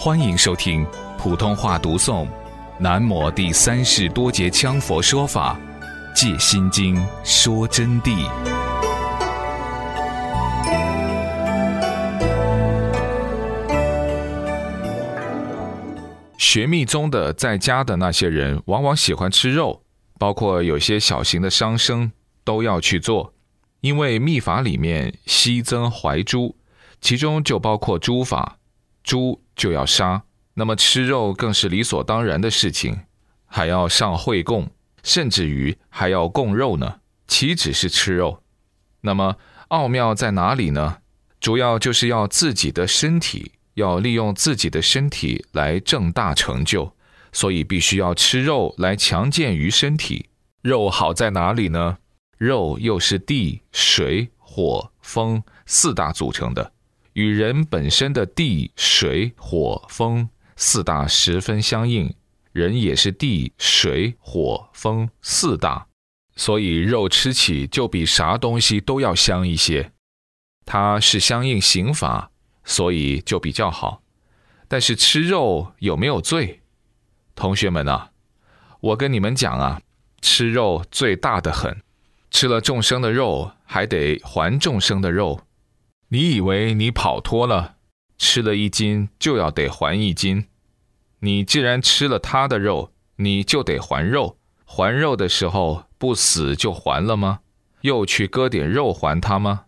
欢迎收听普通话读诵《南摩第三世多杰羌佛说法·戒心经》说真谛。学密宗的在家的那些人，往往喜欢吃肉，包括有些小型的伤生都要去做，因为密法里面悉增怀珠，其中就包括诸法，猪就要杀，那么吃肉更是理所当然的事情，还要上会供，甚至于还要供肉呢，岂止是吃肉？那么奥妙在哪里呢？主要就是要自己的身体。要利用自己的身体来正大成就，所以必须要吃肉来强健于身体。肉好在哪里呢？肉又是地、水、火、风四大组成的，与人本身的地、水、火、风四大十分相应。人也是地、水、火、风四大，所以肉吃起就比啥东西都要香一些。它是相应刑法。所以就比较好，但是吃肉有没有罪？同学们啊，我跟你们讲啊，吃肉罪大的很，吃了众生的肉还得还众生的肉。你以为你跑脱了，吃了一斤就要得还一斤？你既然吃了他的肉，你就得还肉。还肉的时候不死就还了吗？又去割点肉还他吗？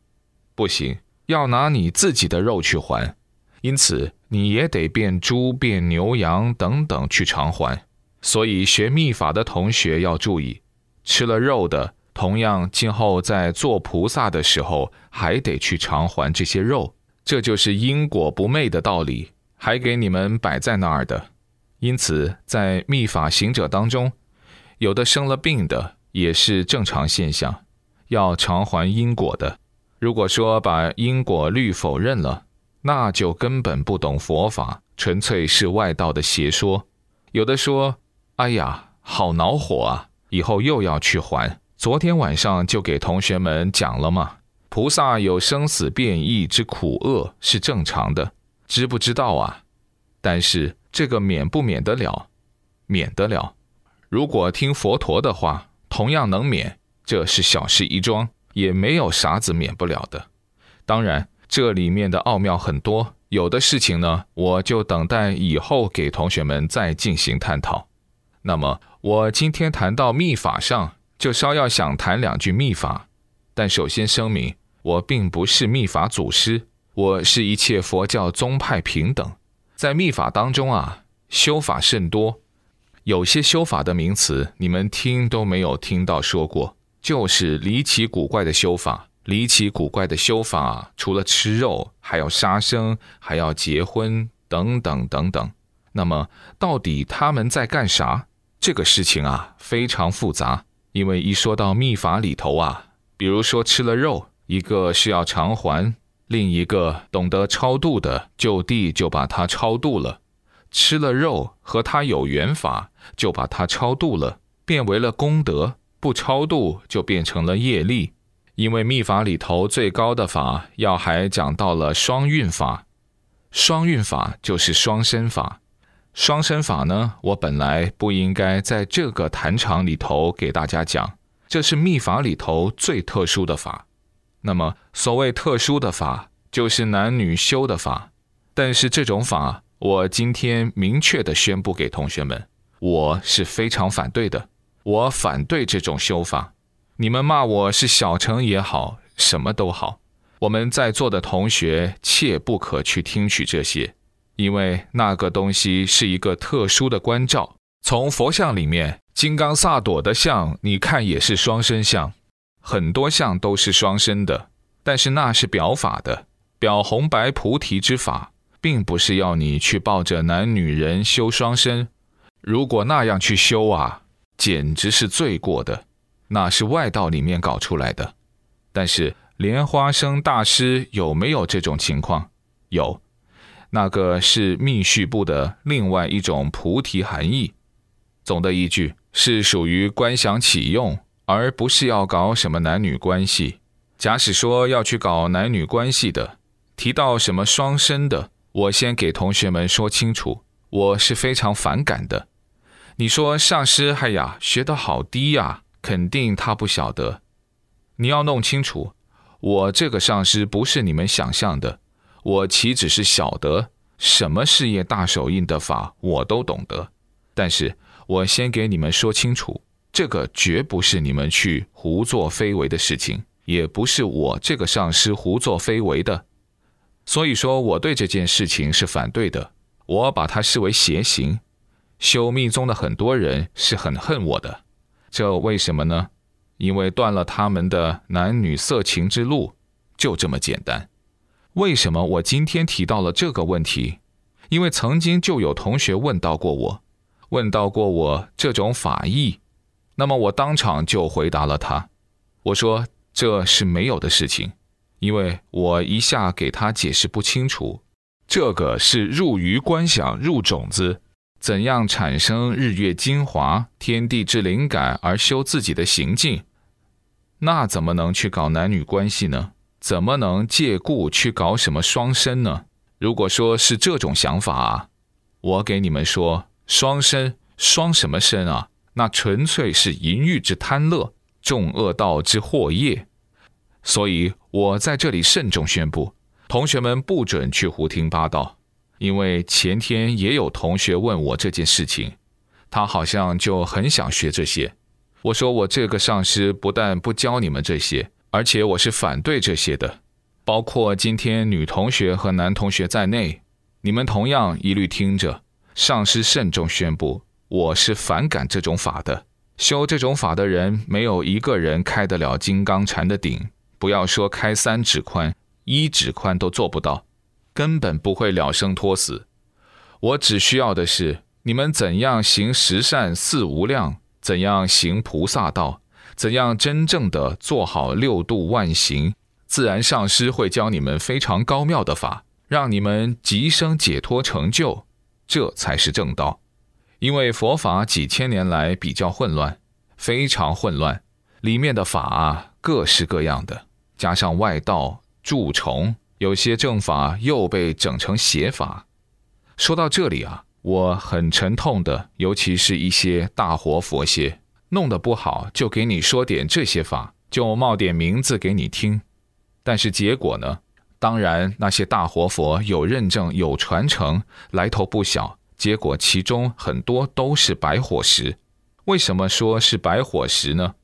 不行。要拿你自己的肉去还，因此你也得变猪、变牛羊等等去偿还。所以学秘法的同学要注意，吃了肉的，同样今后在做菩萨的时候，还得去偿还这些肉。这就是因果不昧的道理，还给你们摆在那儿的。因此，在秘法行者当中，有的生了病的也是正常现象，要偿还因果的。如果说把因果律否认了，那就根本不懂佛法，纯粹是外道的邪说。有的说：“哎呀，好恼火啊！以后又要去还。”昨天晚上就给同学们讲了嘛，菩萨有生死变异之苦厄是正常的，知不知道啊？但是这个免不免得了？免得了。如果听佛陀的话，同样能免，这是小事一桩。也没有啥子免不了的，当然这里面的奥妙很多，有的事情呢，我就等待以后给同学们再进行探讨。那么我今天谈到秘法上，就稍要想谈两句秘法，但首先声明，我并不是秘法祖师，我是一切佛教宗派平等。在秘法当中啊，修法甚多，有些修法的名词，你们听都没有听到说过。就是离奇古怪的修法，离奇古怪的修法，除了吃肉，还要杀生，还要结婚，等等等等。那么，到底他们在干啥？这个事情啊，非常复杂。因为一说到秘法里头啊，比如说吃了肉，一个是要偿还，另一个懂得超度的，就地就把它超度了。吃了肉和他有缘法，就把它超度了，变为了功德。不超度就变成了业力，因为密法里头最高的法要还讲到了双运法，双运法就是双身法，双身法呢，我本来不应该在这个坛场里头给大家讲，这是秘法里头最特殊的法。那么所谓特殊的法，就是男女修的法，但是这种法，我今天明确的宣布给同学们，我是非常反对的。我反对这种修法，你们骂我是小乘也好，什么都好，我们在座的同学切不可去听取这些，因为那个东西是一个特殊的关照。从佛像里面，金刚萨埵的像，你看也是双身像，很多像都是双身的，但是那是表法的，表红白菩提之法，并不是要你去抱着男女人修双身。如果那样去修啊。简直是罪过的，那是外道里面搞出来的。但是莲花生大师有没有这种情况？有，那个是密续部的另外一种菩提含义。总的一句是属于观想启用，而不是要搞什么男女关系。假使说要去搞男女关系的，提到什么双身的，我先给同学们说清楚，我是非常反感的。你说上师，哎呀，学得好低呀，肯定他不晓得。你要弄清楚，我这个上师不是你们想象的，我岂止是晓得什么事业大手印的法，我都懂得。但是我先给你们说清楚，这个绝不是你们去胡作非为的事情，也不是我这个上师胡作非为的。所以说，我对这件事情是反对的，我把它视为邪行。修密宗的很多人是很恨我的，这为什么呢？因为断了他们的男女色情之路，就这么简单。为什么我今天提到了这个问题？因为曾经就有同学问到过我，问到过我这种法义，那么我当场就回答了他，我说这是没有的事情，因为我一下给他解释不清楚，这个是入于观想入种子。怎样产生日月精华、天地之灵感而修自己的行径？那怎么能去搞男女关系呢？怎么能借故去搞什么双身呢？如果说是这种想法啊，我给你们说，双身双什么身啊？那纯粹是淫欲之贪乐，众恶道之祸业。所以我在这里慎重宣布，同学们不准去胡听八道。因为前天也有同学问我这件事情，他好像就很想学这些。我说我这个上师不但不教你们这些，而且我是反对这些的，包括今天女同学和男同学在内，你们同样一律听着。上师慎重宣布，我是反感这种法的。修这种法的人，没有一个人开得了金刚禅的顶，不要说开三指宽，一指宽都做不到。根本不会了生脱死，我只需要的是你们怎样行十善四无量，怎样行菩萨道，怎样真正的做好六度万行，自然上师会教你们非常高妙的法，让你们即生解脱成就，这才是正道。因为佛法几千年来比较混乱，非常混乱，里面的法啊各式各样的，加上外道蛀虫。有些正法又被整成邪法。说到这里啊，我很沉痛的，尤其是一些大活佛些弄得不好，就给你说点这些法，就冒点名字给你听。但是结果呢？当然那些大活佛有认证、有传承，来头不小。结果其中很多都是白火石。为什么说是白火石呢？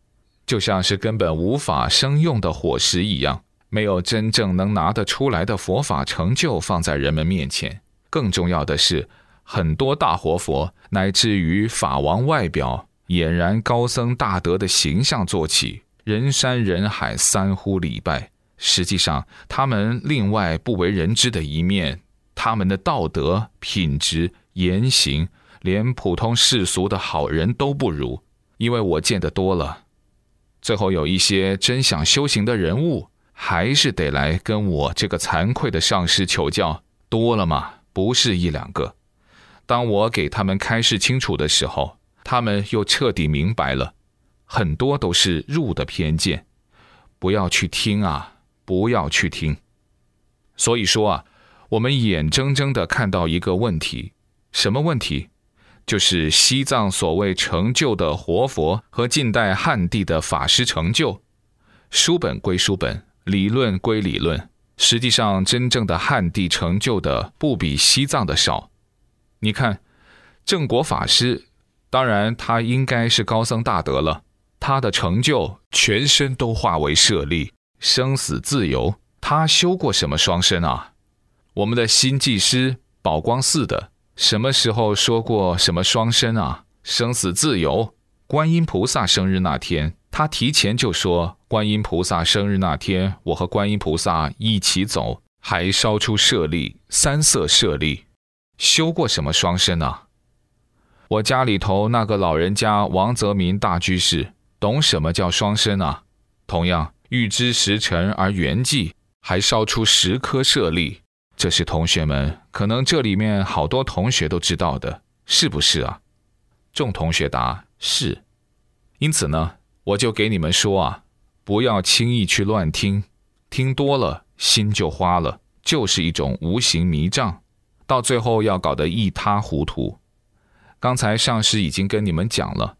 就像是根本无法生用的火石一样。没有真正能拿得出来的佛法成就放在人们面前。更重要的是，很多大活佛乃至于法王外表俨然高僧大德的形象做起，人山人海三呼礼拜。实际上，他们另外不为人知的一面，他们的道德品质、言行，连普通世俗的好人都不如。因为我见得多了，最后有一些真想修行的人物。还是得来跟我这个惭愧的上师求教，多了嘛，不是一两个。当我给他们开示清楚的时候，他们又彻底明白了，很多都是入的偏见，不要去听啊，不要去听。所以说啊，我们眼睁睁的看到一个问题，什么问题？就是西藏所谓成就的活佛和近代汉地的法师成就，书本归书本。理论归理论，实际上真正的汉地成就的不比西藏的少。你看，正果法师，当然他应该是高僧大德了。他的成就，全身都化为舍利，生死自由。他修过什么双身啊？我们的新技师宝光寺的，什么时候说过什么双身啊？生死自由。观音菩萨生日那天。他提前就说，观音菩萨生日那天，我和观音菩萨一起走，还烧出舍利，三色舍利，修过什么双身啊？我家里头那个老人家王泽民大居士，懂什么叫双身啊？同样，欲知时辰而圆寂，还烧出十颗舍利，这是同学们可能这里面好多同学都知道的，是不是啊？众同学答是，因此呢？我就给你们说啊，不要轻易去乱听，听多了心就花了，就是一种无形迷障。到最后要搞得一塌糊涂。刚才上师已经跟你们讲了，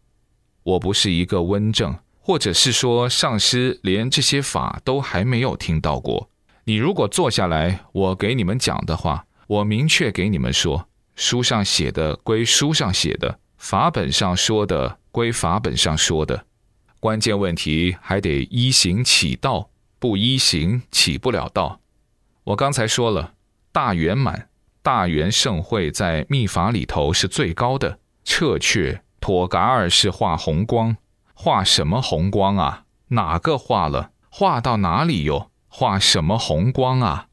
我不是一个温正，或者是说上师连这些法都还没有听到过。你如果坐下来，我给你们讲的话，我明确给你们说，书上写的归书上写的，法本上说的归法本上说的。关键问题还得依行起道，不依行起不了道。我刚才说了，大圆满、大圆盛会在密法里头是最高的。彻却妥嘎尔是画红光，画什么红光啊？哪个画了？画到哪里哟？画什么红光啊？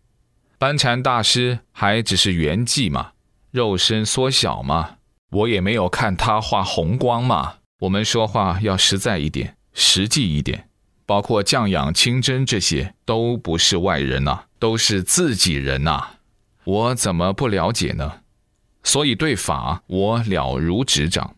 班禅大师还只是圆寂嘛，肉身缩小嘛，我也没有看他画红光嘛。我们说话要实在一点，实际一点。包括降养清真这些，都不是外人呐，都是自己人呐。我怎么不了解呢？所以对法我了如指掌。